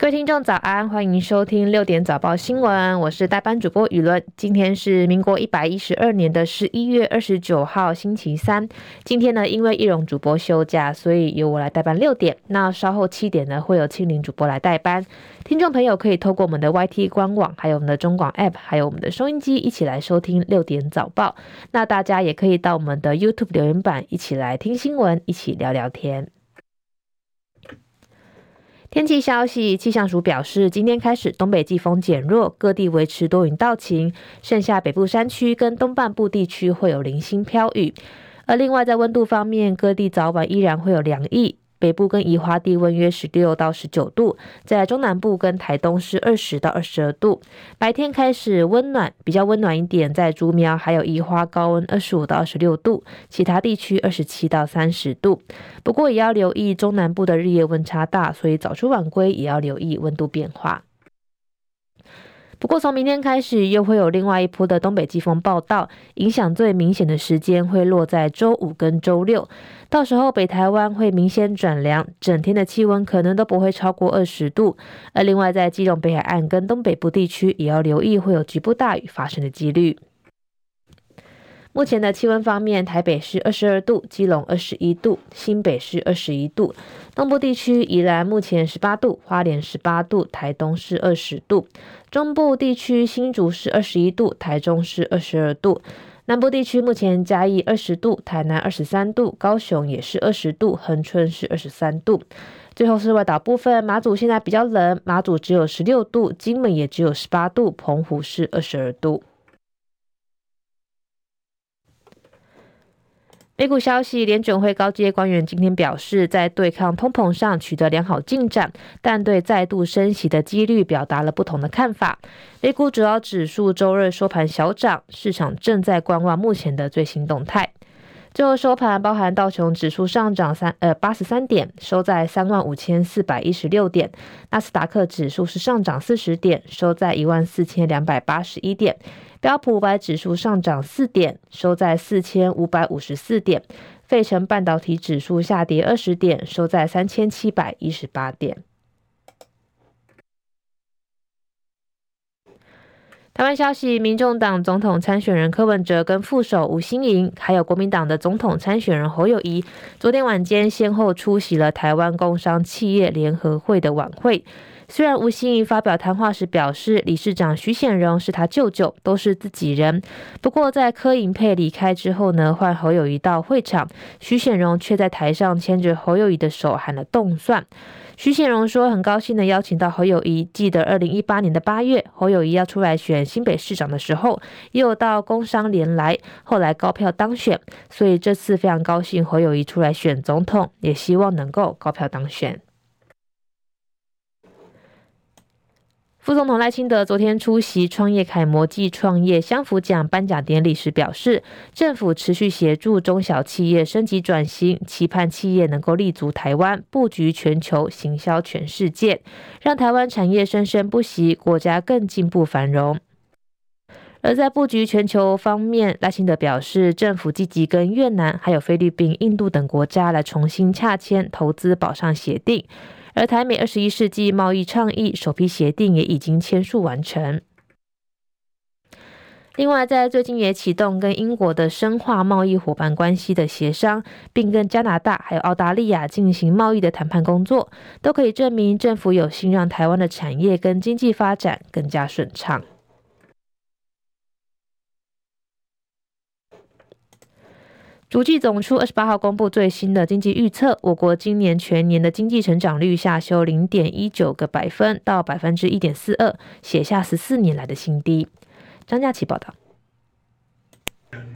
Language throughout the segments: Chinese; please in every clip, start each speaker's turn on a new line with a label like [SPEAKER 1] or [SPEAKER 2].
[SPEAKER 1] 各位听众早安，欢迎收听六点早报新闻，我是代班主播雨伦。今天是民国一百一十二年的十一月二十九号，星期三。今天呢，因为易容主播休假，所以由我来代班六点。那稍后七点呢，会有庆铃主播来代班。听众朋友可以透过我们的 YT 官网，还有我们的中广 App，还有我们的收音机，一起来收听六点早报。那大家也可以到我们的 YouTube 留言板，一起来听新闻，一起聊聊天。天气消息，气象署表示，今天开始东北季风减弱，各地维持多云到晴，剩下北部山区跟东半部地区会有零星飘雨。而另外在温度方面，各地早晚依然会有凉意。北部跟宜花地温约十六到十九度，在中南部跟台东是二十到二十二度。白天开始温暖，比较温暖一点，在竹苗还有宜花高温二十五到二十六度，其他地区二十七到三十度。不过也要留意中南部的日夜温差大，所以早出晚归也要留意温度变化。不过，从明天开始，又会有另外一波的东北季风报到，影响最明显的时间会落在周五跟周六。到时候，北台湾会明显转凉，整天的气温可能都不会超过二十度。而另外，在基隆北海岸跟东北部地区，也要留意会有局部大雨发生的几率。目前的气温方面，台北是二十二度，基隆二十一度，新北是二十一度，东部地区宜兰目前十八度，花莲十八度，台东是二十度，中部地区新竹是二十一度，台中是二十二度，南部地区目前嘉义二十度，台南二十三度，高雄也是二十度，恒春是二十三度。最后是外岛部分，马祖现在比较冷，马祖只有十六度，金门也只有十八度，澎湖是二十二度。美股消息，联准会高阶官员今天表示，在对抗通膨上取得良好进展，但对再度升息的几率表达了不同的看法。美股主要指数周二收盘小涨，市场正在观望目前的最新动态。最后收盘，包含道琼指数上涨三呃八十三点，收在三万五千四百一十六点；纳斯达克指数是上涨四十点，收在一万四千两百八十一点；标普五百指数上涨四点，收在四千五百五十四点；费城半导体指数下跌二十点，收在三千七百一十八点。台湾消息，民众党总统参选人柯文哲跟副手吴欣盈，还有国民党的总统参选人侯友宜，昨天晚间先后出席了台湾工商企业联合会的晚会。虽然吴欣怡发表谈话时表示，理事长徐显荣是他舅舅，都是自己人。不过在柯盈配离开之后呢，换侯友宜到会场，徐显荣却在台上牵着侯友宜的手喊了冻蒜。徐显荣说：“很高兴的邀请到侯友宜。记得二零一八年的八月，侯友宜要出来选新北市长的时候，也有到工商联来，后来高票当选。所以这次非常高兴侯友宜出来选总统，也希望能够高票当选。”副总统赖清德昨天出席创业楷模暨创业相辅奖颁奖典礼时表示，政府持续协助中小企业升级转型，期盼企业能够立足台湾，布局全球，行销全世界，让台湾产业生生不息，国家更进步繁荣。而在布局全球方面，赖清德表示，政府积极跟越南、还有菲律宾、印度等国家来重新洽签投资保障协定。而台美二十一世纪贸易倡议首批协定也已经签署完成。另外，在最近也启动跟英国的深化贸易伙伴关系的协商，并跟加拿大还有澳大利亚进行贸易的谈判工作，都可以证明政府有心让台湾的产业跟经济发展更加顺畅。主计总处二十八号公布最新的经济预测，我国今年全年的经济成长率下修零点一九个百分到百分之一点四二，写下十四年来的新低。张佳琪报道。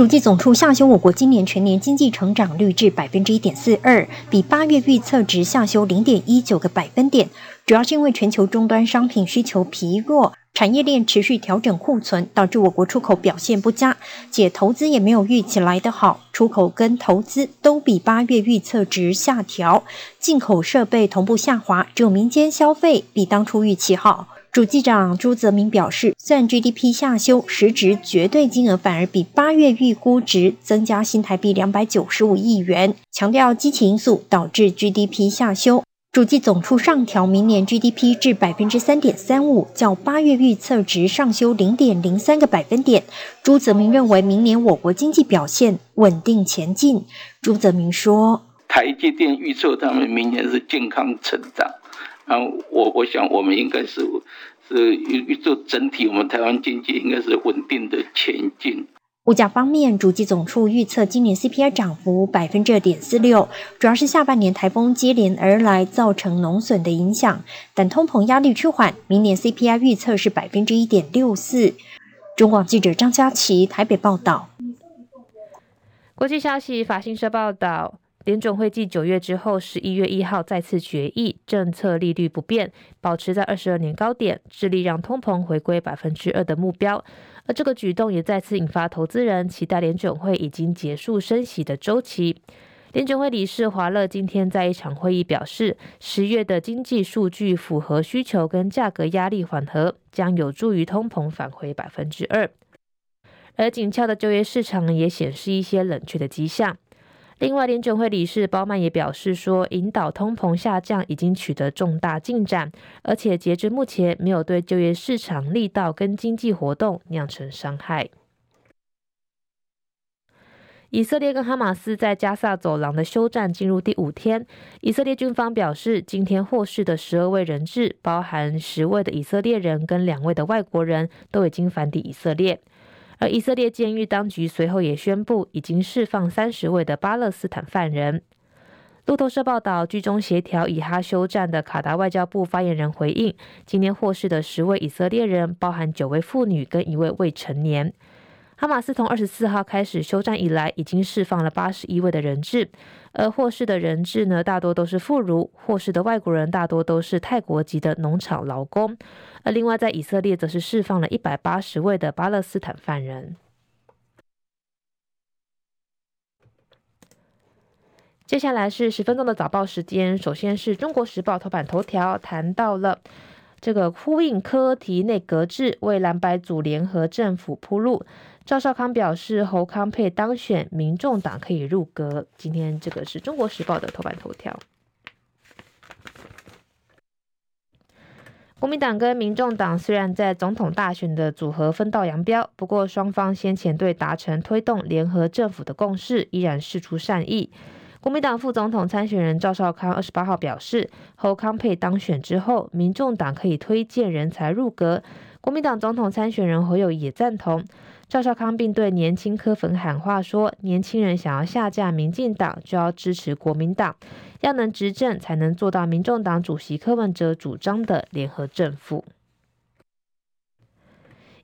[SPEAKER 2] 主计总处下修我国今年全年经济成长率至百分之一点四二，比八月预测值下修零点一九个百分点，主要是因为全球终端商品需求疲弱。产业链持续调整库存，导致我国出口表现不佳，且投资也没有预期来得好，出口跟投资都比八月预测值下调，进口设备同步下滑，只有民间消费比当初预期好。主计长朱泽民表示，虽然 GDP 下修，实质绝对金额反而比八月预估值增加新台币两百九十五亿元，强调基情因素导致 GDP 下修。主计总处上调明年 GDP 至百分之三点三五，较八月预测值上修零点零三个百分点。朱泽民认为，明年我国经济表现稳定前进。朱泽民说：“
[SPEAKER 3] 台积电预测他们明年是健康成长，我我想我们应该是是预预测整体我们台湾经济应该是稳定的前进。”
[SPEAKER 2] 物价方面，主计总处预测今年 CPI 涨幅百分之二点四六，主要是下半年台风接连而来造成农损的影响，但通膨压力趋缓，明年 CPI 预测是百分之一点六四。中广记者张佳琪台北报道。
[SPEAKER 1] 国际消息，法新社报道。联准会继九月之后，十一月一号再次决议，政策利率不变，保持在二十二年高点，致力让通膨回归百分之二的目标。而这个举动也再次引发投资人期待联准会已经结束升息的周期。联准会理事华勒今天在一场会议表示，十月的经济数据符合需求跟价格压力缓和，将有助于通膨返回百分之二。而紧俏的就业市场也显示一些冷却的迹象。另外，联准会理事鲍曼也表示说，引导通膨下降已经取得重大进展，而且截至目前没有对就业市场力道跟经济活动酿成伤害。以色列跟哈马斯在加萨走廊的休战进入第五天，以色列军方表示，今天获释的十二位人质，包含十位的以色列人跟两位的外国人，都已经返抵以色列。而以色列监狱当局随后也宣布，已经释放三十位的巴勒斯坦犯人。路透社报道，居中协调以哈休战的卡达外交部发言人回应，今天获释的十位以色列人，包含九位妇女跟一位未成年。哈马斯从二十四号开始休战以来，已经释放了八十一位的人质，而获释的人质呢，大多都是妇孺；获释的外国人大多都是泰国籍的农场劳工。而另外，在以色列则是释放了一百八十位的巴勒斯坦犯人。接下来是十分钟的早报时间，首先是中国时报头版头条谈到了。这个呼应科提内阁制，为蓝白组联合政府铺路。赵少康表示，侯康佩当选，民众党可以入阁。今天这个是中国时报的头版头条。国民党跟民众党虽然在总统大选的组合分道扬镳，不过双方先前对达成推动联合政府的共识，依然释出善意。国民党副总统参选人赵少康二十八号表示，侯康佩当选之后，民众党可以推荐人才入阁。国民党总统参选人侯友也赞同赵少康，并对年轻柯粉喊话说：年轻人想要下架民进党，就要支持国民党，要能执政，才能做到民众党主席柯文哲主张的联合政府。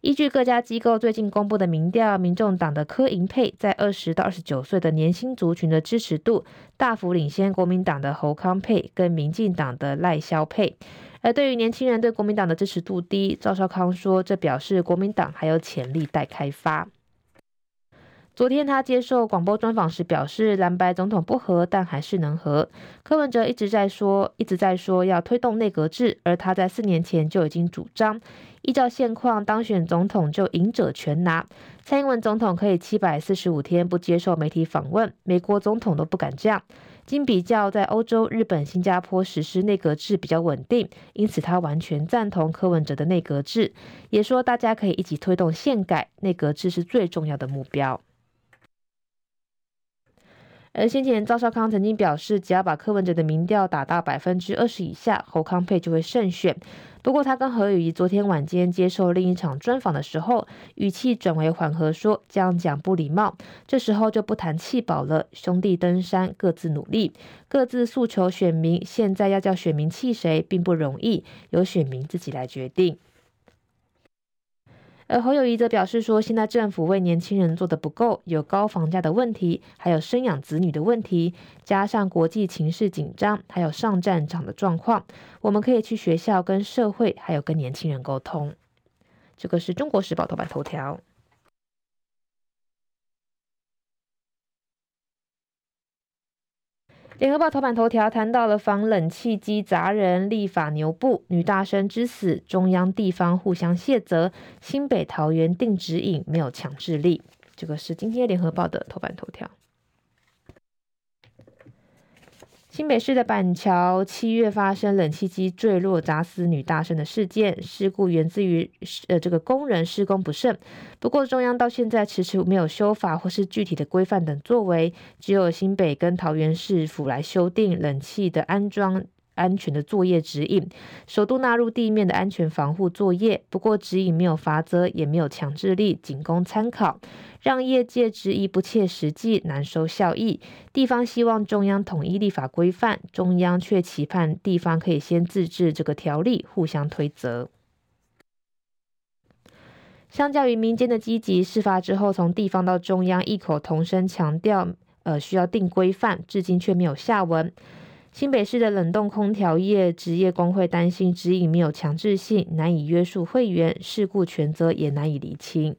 [SPEAKER 1] 依据各家机构最近公布的民调，民众党的柯银配在二十到二十九岁的年轻族群的支持度大幅领先国民党的侯康配跟民进党的赖萧配。而对于年轻人对国民党的支持度低，赵少康说，这表示国民党还有潜力待开发。昨天他接受广播专访时表示，蓝白总统不合，但还是能合。柯文哲一直在说，一直在说要推动内阁制，而他在四年前就已经主张，依照现况当选总统就赢者全拿。蔡英文总统可以七百四十五天不接受媒体访问，美国总统都不敢这样。经比较，在欧洲、日本、新加坡实施内阁制比较稳定，因此他完全赞同柯文哲的内阁制，也说大家可以一起推动宪改，内阁制是最重要的目标。而先前赵少康曾经表示，只要把柯文哲的民调打到百分之二十以下，侯康配就会胜选。不过，他跟侯友宜昨天晚间接受另一场专访的时候，语气转为缓和，说这样讲不礼貌。这时候就不谈弃保了，兄弟登山各自努力，各自诉求选民。现在要叫选民弃谁，并不容易，由选民自己来决定。而侯友谊则表示说，现在政府为年轻人做的不够，有高房价的问题，还有生养子女的问题，加上国际情势紧张，还有上战场的状况，我们可以去学校跟社会，还有跟年轻人沟通。这个是中国时报头版头条。联合报头版头条谈到了防冷气机砸人，立法牛步，女大生之死，中央地方互相卸责，新北桃园定指引没有强制力。这个是今天联合报的头版头条。新北市的板桥七月发生冷气机坠落砸死女大生的事件，事故源自于呃这个工人施工不慎。不过中央到现在迟迟没有修法或是具体的规范等作为，只有新北跟桃园市府来修订冷气的安装。安全的作业指引，首度纳入地面的安全防护作业。不过指引没有罚则，也没有强制力，仅供参考，让业界质疑不切实际，难收效益。地方希望中央统一立法规范，中央却期盼地方可以先自制这个条例，互相推责。相较于民间的积极，事发之后从地方到中央异口同声强调，呃，需要定规范，至今却没有下文。新北市的冷冻空调业职业工会担心指引没有强制性，难以约束会员，事故全责也难以厘清。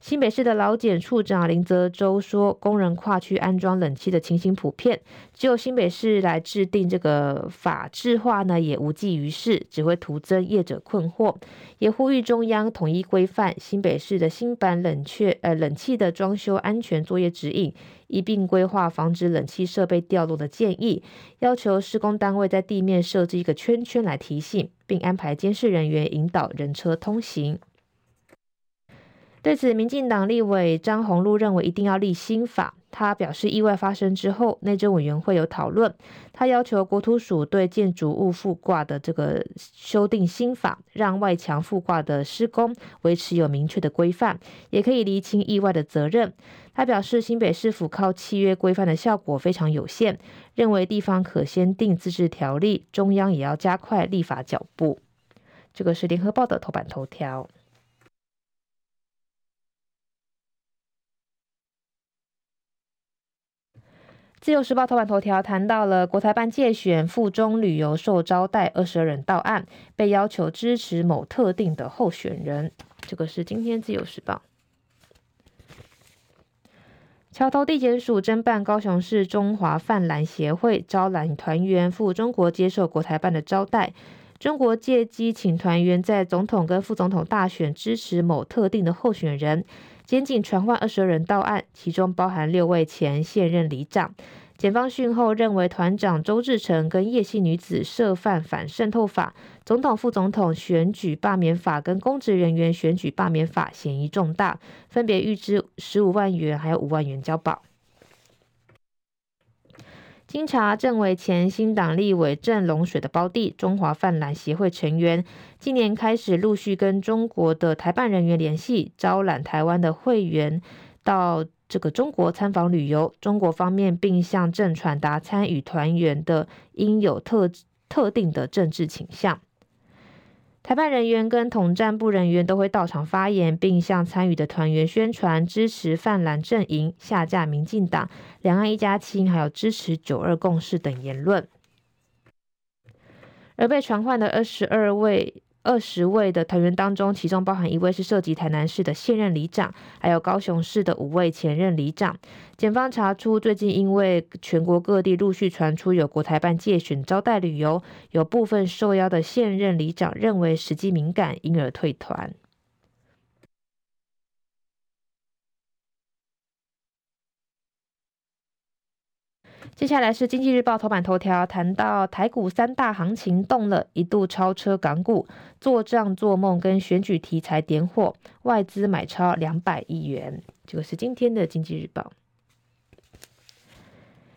[SPEAKER 1] 新北市的劳检处长林泽洲说，工人跨区安装冷气的情形普遍，只有新北市来制定这个法制化呢，也无济于事，只会徒增业者困惑。也呼吁中央统一规范新北市的新版冷却呃冷气的装修安全作业指引，一并规划防止冷气设备掉落的建议，要求施工单位在地面设置一个圈圈来提醒，并安排监视人员引导人车通行。对此，民进党立委张宏禄认为一定要立新法。他表示，意外发生之后，内政委员会有讨论。他要求国土署对建筑物附挂的这个修订新法，让外墙附挂的施工维持有明确的规范，也可以厘清意外的责任。他表示，新北市府靠契约规范的效果非常有限，认为地方可先定自治条例，中央也要加快立法脚步。这个是联合报的头版头条。自由时报头版头条谈到了国台办介选赴中旅游受招待二十二人到案，被要求支持某特定的候选人。这个是今天自由时报。桥头地检署侦办高雄市中华泛蓝协会招揽团员赴中国接受国台办的招待，中国借机请团员在总统跟副总统大选支持某特定的候选人。检警传唤二十人到案，其中包含六位前现任里长。检方讯后认为，团长周志成跟叶姓女子涉犯反渗透法、总统副总统选举罢免法跟公职人员选举罢免法嫌疑重大，分别预支十五万元还有五万元交保。经查，郑为前新党立委郑龙水的胞弟，中华泛蓝协会成员，今年开始陆续跟中国的台办人员联系，招揽台湾的会员到这个中国参访旅游。中国方面并向郑传达参与团员的应有特特定的政治倾向。台办人员跟统战部人员都会到场发言，并向参与的团员宣传支持泛蓝阵营、下架民进党、两岸一家亲，还有支持九二共识等言论。而被传唤的二十二位。二十位的团员当中，其中包含一位是涉及台南市的现任里长，还有高雄市的五位前任里长。检方查出，最近因为全国各地陆续传出有国台办借选招待旅游，有部分受邀的现任里长认为时机敏感，因而退团。接下来是经济日报头版头条，谈到台股三大行情动了，一度超车港股，做账做梦跟选举题材点火，外资买超两百亿元。这个是今天的经济日报。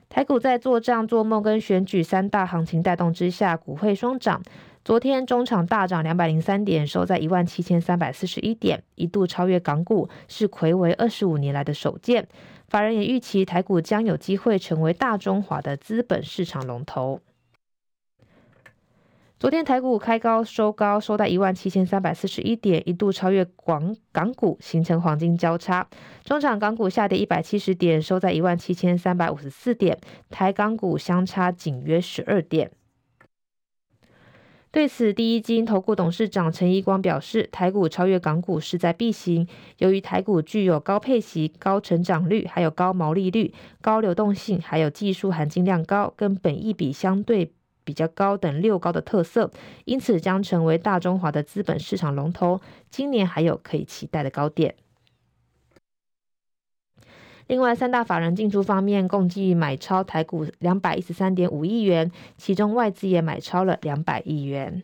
[SPEAKER 1] 台股在做账做梦跟选举三大行情带动之下，股汇双涨。昨天中场大涨两百零三点，收在一万七千三百四十一点，一度超越港股，是睽违二十五年来的首见。法人也预期台股将有机会成为大中华的资本市场龙头。昨天台股开高收高，收在一万七千三百四十一点，一度超越广港股，形成黄金交叉。中场港股下跌一百七十点，收在一万七千三百五十四点，台港股相差仅约十二点。对此，第一金投顾董事长陈一光表示，台股超越港股势在必行。由于台股具有高配息、高成长率，还有高毛利率、高流动性，还有技术含金量高、跟本益比相对比较高等六高的特色，因此将成为大中华的资本市场龙头。今年还有可以期待的高点。另外，三大法人进出方面共计买超台股两百一十三点五亿元，其中外资也买超了两百亿元。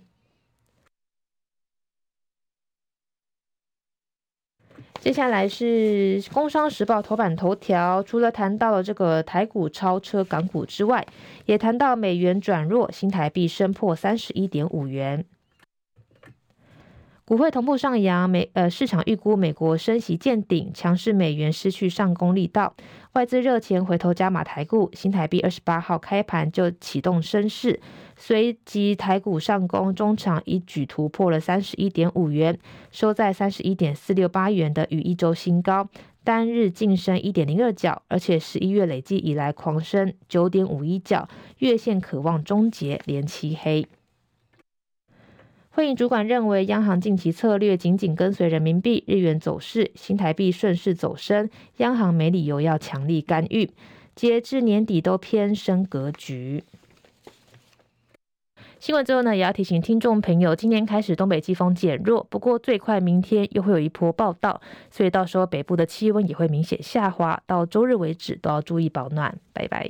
[SPEAKER 1] 接下来是《工商时报》头版头条，除了谈到了这个台股超车港股之外，也谈到美元转弱，新台币升破三十一点五元。股汇同步上扬，美呃市场预估美国升息见顶，强势美元失去上攻力道，外资热钱回头加码台股，新台币二十八号开盘就启动升势，随即台股上攻，中场一举突破了三十一点五元，收在三十一点四六八元的与一周新高，单日净升一点零二角，而且十一月累计以来狂升九点五一角，月线渴望终结连七黑。会议主管认为，央行近期策略紧紧跟随人民币、日元走势，新台币顺势走升，央行没理由要强力干预。截至年底都偏升格局。新闻之后呢，也要提醒听众朋友，今天开始东北季风减弱，不过最快明天又会有一波报到，所以到时候北部的气温也会明显下滑，到周日为止都要注意保暖。拜拜。